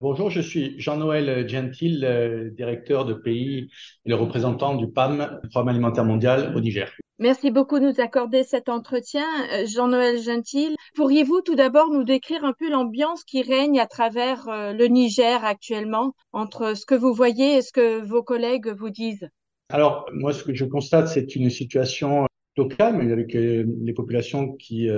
Bonjour, je suis Jean-Noël Gentil, directeur de pays et le représentant du PAM, Programme alimentaire mondial au Niger. Merci beaucoup de nous accorder cet entretien. Euh, Jean-Noël Gentil, pourriez-vous tout d'abord nous décrire un peu l'ambiance qui règne à travers euh, le Niger actuellement, entre ce que vous voyez et ce que vos collègues vous disent? Alors, moi, ce que je constate, c'est une situation plutôt calme, avec euh, les populations qui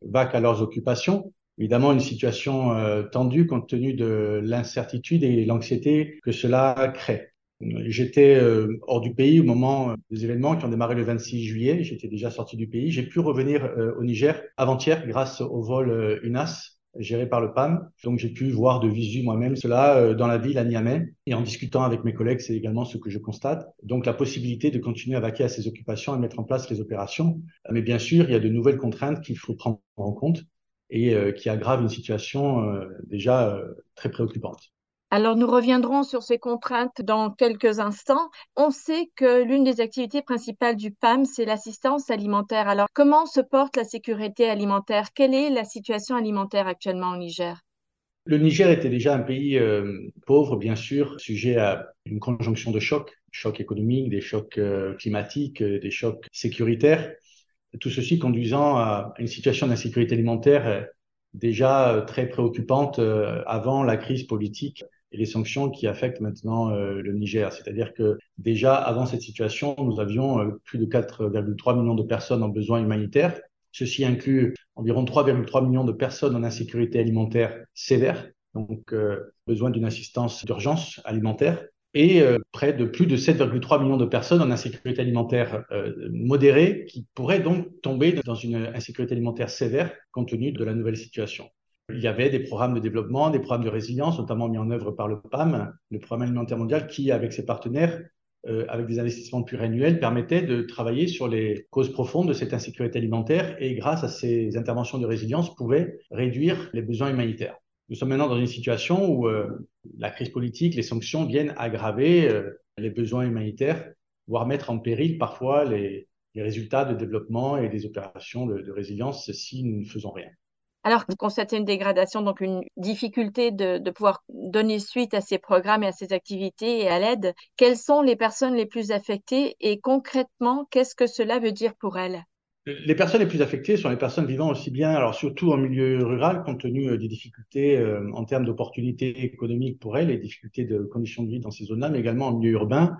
vaquent à leurs occupations évidemment une situation euh, tendue compte tenu de l'incertitude et l'anxiété que cela crée. J'étais euh, hors du pays au moment euh, des événements qui ont démarré le 26 juillet. J'étais déjà sorti du pays. J'ai pu revenir au Niger avant-hier grâce au vol UNAS géré par le PAM. Donc j'ai pu voir de visu moi-même cela dans la ville à Niamey. Et en discutant avec mes collègues, c'est également ce que je constate. Donc la possibilité de continuer à vaquer à ces occupations et mettre en place les opérations. Mais bien sûr, il y a de nouvelles contraintes qu'il faut prendre en compte et euh, qui aggrave une situation euh, déjà euh, très préoccupante. Alors, nous reviendrons sur ces contraintes dans quelques instants. On sait que l'une des activités principales du PAM, c'est l'assistance alimentaire. Alors, comment se porte la sécurité alimentaire? Quelle est la situation alimentaire actuellement au Niger? Le Niger était déjà un pays pauvre, bien sûr, sujet à une conjonction de chocs, chocs économiques, des chocs climatiques, des chocs sécuritaires tout ceci conduisant à une situation d'insécurité alimentaire euh, déjà euh, très préoccupante euh, avant la crise politique et les sanctions qui affectent maintenant le Niger. C'est-à-dire que déjà avant cette situation, nous avions plus de 4,3 millions de personnes en besoin humanitaire. Ceci inclut environ 3,3 millions de personnes en insécurité alimentaire sévère, donc besoin d'une assistance d'urgence alimentaire et euh, près de plus de 7,3 millions de personnes en insécurité alimentaire euh, modérée qui pourraient donc tomber dans une insécurité alimentaire sévère compte tenu de la nouvelle situation. Il y avait des programmes de développement, des programmes de résilience, notamment mis en œuvre par le PAM, le Programme alimentaire mondial, qui, avec ses partenaires, euh, avec des investissements pluriannuels, permettait de travailler sur les causes profondes de cette insécurité alimentaire et, grâce à ces interventions de résilience, pouvait réduire les besoins humanitaires. Nous sommes maintenant dans une situation où euh, la crise politique, les sanctions viennent aggraver euh, les besoins humanitaires, voire mettre en péril parfois les, résultats de développement et des opérations de, résilience si nous ne faisons rien. Alors, vous constatez une dégradation, donc une difficulté de, de, pouvoir donner suite à ces programmes et à ces activités et à l'aide. Quelles sont les personnes les plus affectées et concrètement, qu'est-ce que cela veut dire pour elles? Les personnes les plus affectées sont les personnes vivant aussi bien, alors surtout en milieu rural, compte tenu euh, des difficultés euh, en termes d'opportunités économiques pour elles, les difficultés de conditions de vie dans ces zones-là, mais également en milieu urbain,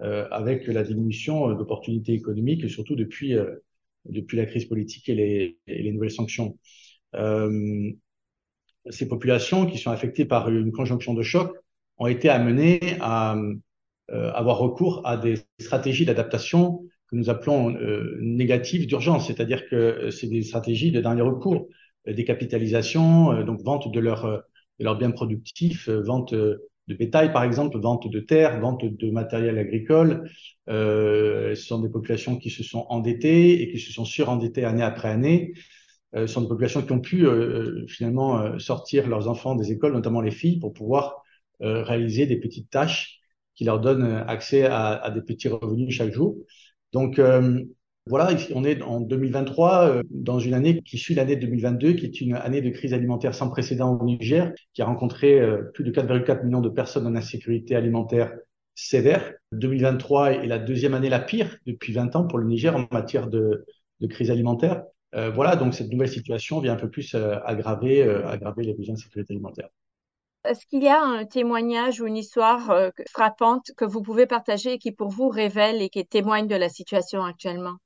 euh, avec la diminution d'opportunités économiques, surtout depuis, depuis la crise politique et les, et les nouvelles sanctions. ces populations qui sont affectées par une conjonction de chocs ont été amenées à avoir recours à des stratégies d'adaptation nous appelons euh, négatives d'urgence, c'est-à-dire que euh, c'est des stratégies de dernier recours, euh, décapitalisation, donc vente de, leur, de leurs biens productifs, vente de bétail par exemple, vente de terres, vente de matériel agricole. ce sont des populations qui se sont endettées et qui se sont surendettées année après année. ce sont des populations qui ont pu finalement sortir leurs enfants des écoles, notamment les filles, pour pouvoir réaliser des petites tâches qui leur donnent accès à des petits revenus chaque jour. Donc euh, voilà, on est en 2023, euh, dans une année qui suit l'année 2022, qui est une année de crise alimentaire sans précédent au Niger, qui a rencontré euh, plus de 4,4 millions de personnes en insécurité alimentaire sévère. 2023 est la deuxième année la pire depuis 20 ans pour le Niger en matière de, crise alimentaire. voilà, donc cette nouvelle situation vient un peu plus aggraver, aggraver les besoins de sécurité alimentaire. Est-ce qu'il y a un témoignage ou une histoire euh, frappante que vous pouvez partager qui pour vous révèle et qui témoigne de la situation actuellement?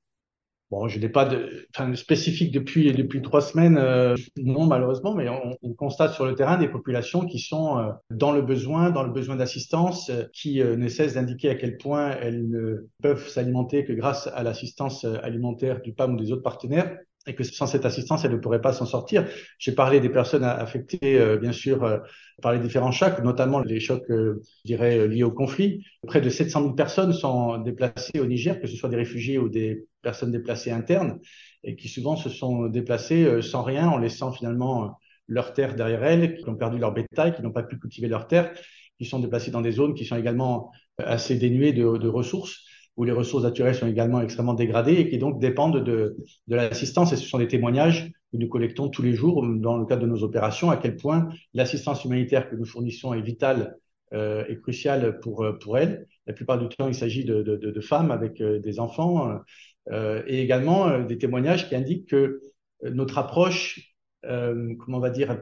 Bon, je n'ai pas de spécifique depuis depuis trois semaines, euh, non malheureusement, mais on, constate sur le terrain des populations qui sont euh, dans le besoin, dans le besoin d'assistance, qui ne cessent d'indiquer à quel point elles ne peuvent s'alimenter que grâce à l'assistance alimentaire du PAM ou des autres partenaires et que sans cette assistance, elle ne pourrait pas s'en sortir. J'ai parlé des personnes affectées, euh, bien sûr, euh, par les différents chocs, notamment les chocs, euh, je dirais, liés au conflit. Près de 700 000 personnes sont déplacées au Niger, que ce soit des réfugiés ou des personnes déplacées internes, et qui souvent se sont déplacées sans rien, en laissant finalement leurs terres derrière elles, qui ont perdu leur bétail, qui n'ont pas pu cultiver leurs terres, qui sont déplacées dans des zones qui sont également assez dénuées de, de ressources où les ressources naturelles sont également extrêmement dégradées et qui donc dépendent de, de l'assistance. Et ce sont des témoignages que nous collectons tous les jours dans le cadre de nos opérations, à quel point l'assistance humanitaire que nous fournissons est vitale euh, et cruciale pour, pour elles. La plupart du temps, il s'agit de, de, femmes avec des enfants euh, et également des témoignages qui indiquent que notre approche, comment on va dire,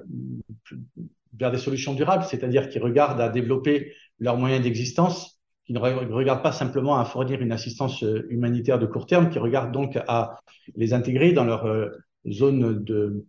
vers des solutions durables, c'est-à-dire qui regardent à développer leurs moyens d'existence, qui ne regardent pas simplement à fournir une assistance euh, humanitaire de court terme, qui regardent donc à les intégrer dans leur euh, zone de,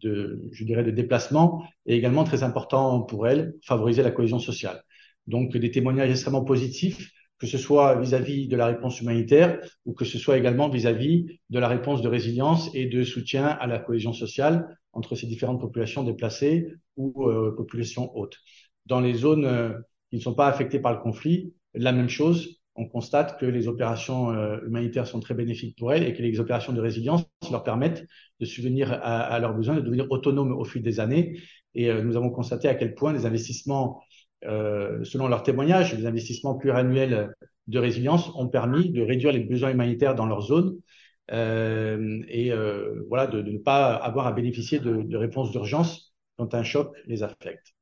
de, je dirais, de déplacement, et également très important pour elles, favoriser la cohésion sociale. Donc des témoignages extrêmement positifs, que ce soit vis-à-vis de la réponse humanitaire ou que ce soit également vis-à-vis de la réponse de résilience et de soutien à la cohésion sociale entre ces différentes populations déplacées ou euh, populations hautes. Dans les zones qui ne sont pas affectées par le conflit, la même chose. On constate que les opérations euh, humanitaires sont très bénéfiques pour elles et que les opérations de résilience leur permettent de subvenir à, leurs besoins, de devenir autonomes au fil des années. Et nous avons constaté à quel point les investissements, selon leurs témoignages, les investissements pluriannuels de résilience ont permis de réduire les besoins humanitaires dans leur zone euh, et euh, voilà, de, ne pas avoir à bénéficier de réponses d'urgence quand un choc les affecte.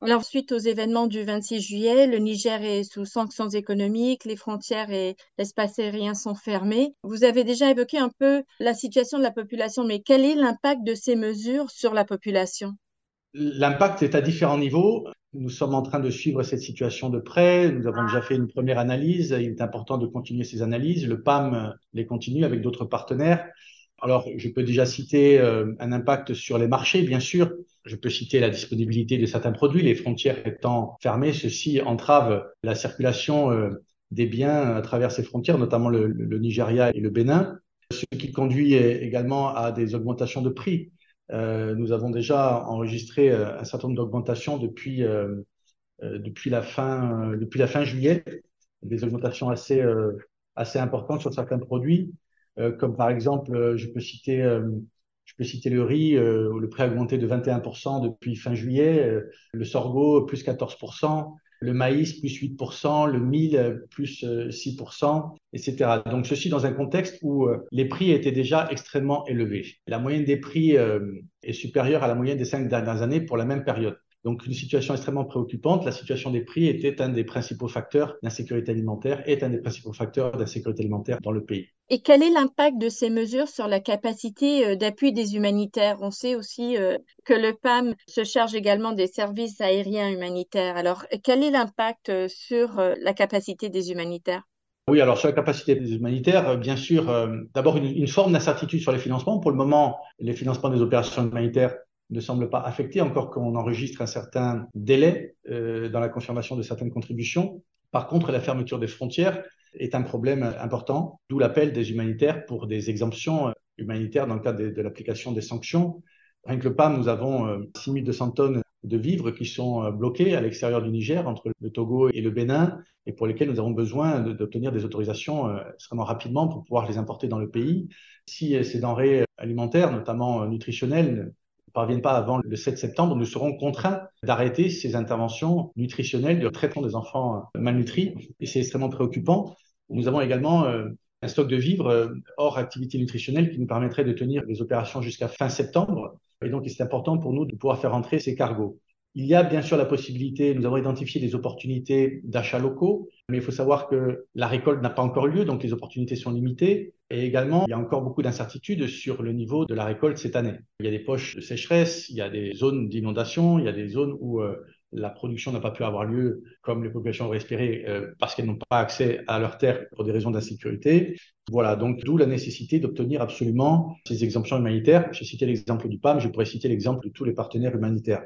Alors, suite aux événements du 26 juillet, le Niger est sous sanctions économiques, les frontières et l'espace aérien sont fermés. Vous avez déjà évoqué un peu la situation de la population, mais quel est l'impact de ces mesures sur la population? L'impact est à différents niveaux. Nous sommes en train de suivre cette situation de près. Nous avons déjà fait une première analyse. Il est important de continuer ces analyses. Le PAM les continue avec d'autres partenaires. Alors, je peux déjà citer euh, un impact sur les marchés, bien sûr. Je peux citer la disponibilité de certains produits. Les frontières étant fermées, ceci entrave la circulation euh, des biens à travers ces frontières, notamment le, Nigeria et le Bénin, ce qui conduit également à des augmentations de prix. Euh, nous avons déjà enregistré un certain nombre d'augmentations depuis, depuis, la fin, depuis la fin juillet, des augmentations assez, assez importantes sur certains produits, comme par exemple, je peux citer, je peux citer le riz, le prix a augmenté de 21% depuis fin juillet, le sorgho plus 14%, le maïs plus 8%, le mil plus 6%, etc. Donc ceci dans un contexte où euh, les prix étaient déjà extrêmement élevés. La moyenne des prix euh, est supérieure à la moyenne des cinq dernières années pour la même période. Donc une situation extrêmement préoccupante. La situation des prix était un des principaux facteurs d'insécurité alimentaire, est un des principaux facteurs d'insécurité alimentaire dans le pays. Et quel est l'impact de ces mesures sur la capacité euh, d'appui des humanitaires? On sait aussi euh, que le PAM se charge également des services aériens humanitaires. Alors, quel est l'impact euh, sur la capacité des humanitaires? Oui, alors sur la capacité des humanitaires, bien sûr, d'abord une, une, forme d'incertitude sur les financements. Pour le moment, les financements des opérations humanitaires ne semble pas affecté, encore qu'on enregistre un certain délai euh, dans la confirmation de certaines contributions. Par contre, la fermeture des frontières est un problème important, d'où l'appel des humanitaires pour des exemptions euh, humanitaires dans le cadre de, l'application des sanctions. Rien que le PAM, nous avons euh, 6200 tonnes de vivres qui sont euh, bloqués à l'extérieur du Niger, entre le Togo et le Bénin, et pour lesquels nous avons besoin d'obtenir des autorisations euh, extrêmement rapidement pour pouvoir les importer dans le pays. Si ces denrées alimentaires, notamment nutritionnelles, parviennent pas avant le 7 septembre, nous serons contraints d'arrêter ces interventions nutritionnelles de traitement des enfants malnutris. Et c'est extrêmement préoccupant. Nous avons également euh, un stock de vivres euh, hors activité nutritionnelle qui nous permettrait de tenir les opérations jusqu'à fin septembre. Et donc, c'est important pour nous de pouvoir faire entrer ces cargos. Il y a bien sûr la possibilité, nous avons identifié des opportunités d'achats locaux, mais il faut savoir que la récolte n'a pas encore lieu, donc les opportunités sont limitées. Et également, il y a encore beaucoup d'incertitudes sur le niveau de la récolte cette année. Il y a des poches de sécheresse, il y a des zones d'inondation, il y a des zones où euh, la production n'a pas pu avoir lieu comme les populations auraient espéré euh, parce qu'elles n'ont pas accès à leurs terres pour des raisons d'insécurité. Voilà, donc d'où la nécessité d'obtenir absolument ces exemptions humanitaires. J'ai cité l'exemple du PAM, je pourrais citer l'exemple de tous les partenaires humanitaires.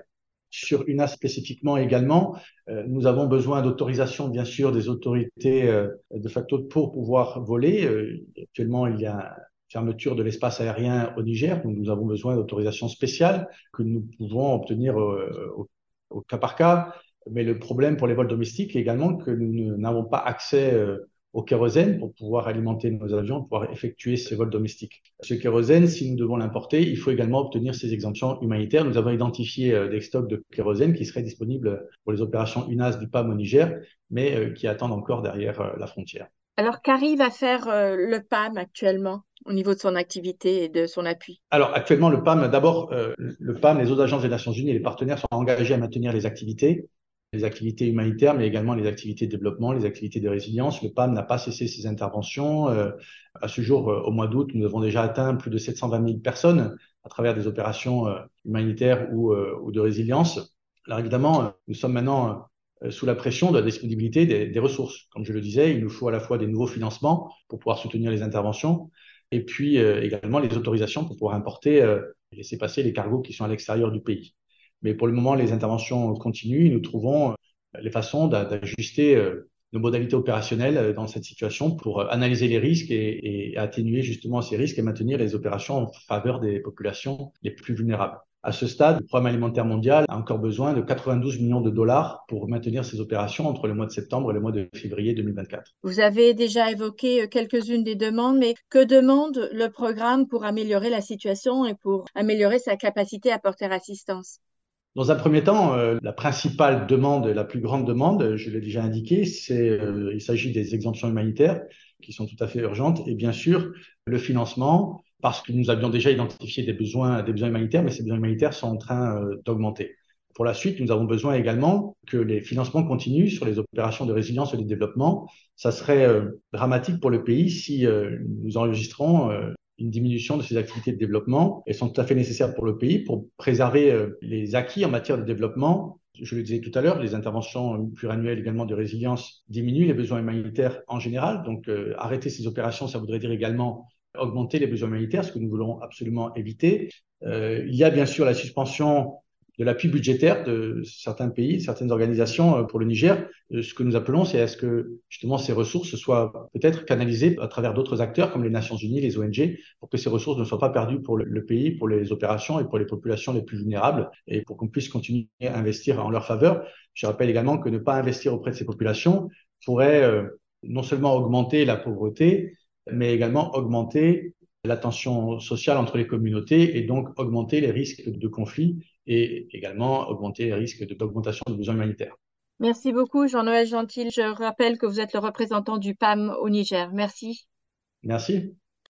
Sur UNA spécifiquement également, euh, nous avons besoin d'autorisation, bien sûr, des autorités euh, de facto pour pouvoir voler. Euh, actuellement, il y a fermeture de l'espace aérien au Niger, donc nous avons besoin d'autorisation spéciale que nous pouvons obtenir au, au, cas par cas. Mais le problème pour les vols domestiques est également que nous n'avons pas accès au kérosène pour pouvoir alimenter nos avions, pour pouvoir effectuer ces vols domestiques. Ce kérosène, si nous devons l'importer, il faut également obtenir ces exemptions humanitaires. Nous avons identifié euh, des stocks de kérosène qui seraient disponibles pour les opérations UNAS du PAM au Niger, mais euh, qui attendent encore derrière euh, la frontière. Alors, qu'arrive à faire le PAM actuellement au niveau de son activité et de son appui? Alors, actuellement, le PAM, d'abord, euh, le PAM, les autres agences des Nations Unies et les partenaires sont engagés à maintenir les activités, les activités humanitaires, mais également les activités de développement, les activités de résilience. Le PAM n'a pas cessé ses interventions. Euh, à ce jour, au mois d'août, nous avons déjà atteint plus de 720 000 personnes à travers des opérations humanitaires ou, de résilience. Alors évidemment, nous sommes maintenant euh, sous la pression de la disponibilité des, ressources. Comme je le disais, il nous faut à la fois des nouveaux financements pour pouvoir soutenir les interventions et puis euh, également les autorisations pour pouvoir importer et euh, laisser passer les cargos qui sont à l'extérieur du pays. Mais pour le moment, les interventions continuent. Nous trouvons les façons d'ajuster nos modalités opérationnelles dans cette situation pour analyser les risques et, et atténuer justement ces risques et maintenir les opérations en faveur des populations les plus vulnérables. À ce stade, le Programme alimentaire mondial a encore besoin de 92 millions de dollars pour maintenir ses opérations entre le mois de septembre et le mois de février 2024. Vous avez déjà évoqué euh, quelques-unes des demandes, mais que demande le programme pour améliorer la situation et pour améliorer sa capacité à porter assistance? Dans un premier temps, euh, la principale demande, la plus grande demande, je l'ai déjà indiqué, c'est euh, il s'agit des exemptions humanitaires qui sont tout à fait urgentes et bien sûr le financement parce que nous avions déjà identifié des besoins, des besoins humanitaires, mais ces besoins humanitaires sont en train euh, d'augmenter. Pour la suite, nous avons besoin également que les financements continuent sur les opérations de résilience et de développement. Ça serait euh, dramatique pour le pays si nous enregistrons une diminution de ces activités de développement. Elles sont tout à fait nécessaires pour le pays pour préserver les acquis en matière de développement. Je le disais tout à l'heure, les interventions pluriannuelles également de résilience diminuent les besoins humanitaires en général. Donc, arrêter ces opérations, ça voudrait dire également augmenter les besoins humanitaires, ce que nous voulons absolument éviter. Euh, il y a bien sûr la suspension de l'appui budgétaire de certains pays, certaines organisations euh, pour le Niger. Euh, ce que nous appelons, c'est est-ce que justement ces ressources soient peut-être canalisées à travers d'autres acteurs comme les Nations Unies, les ONG, pour que ces ressources ne soient pas perdues pour le, pays, pour les opérations et pour les populations les plus vulnérables, et pour qu'on puisse continuer à investir en leur faveur. Je rappelle également que ne pas investir auprès de ces populations pourrait non seulement augmenter la pauvreté, mais également augmenter la tension sociale entre les communautés et donc augmenter les risques de conflit et également augmenter les risques d'augmentation de besoins humanitaires. Merci beaucoup, Jean-Noël Gentil. Je rappelle que vous êtes le représentant du PAM au Niger. Merci. Merci.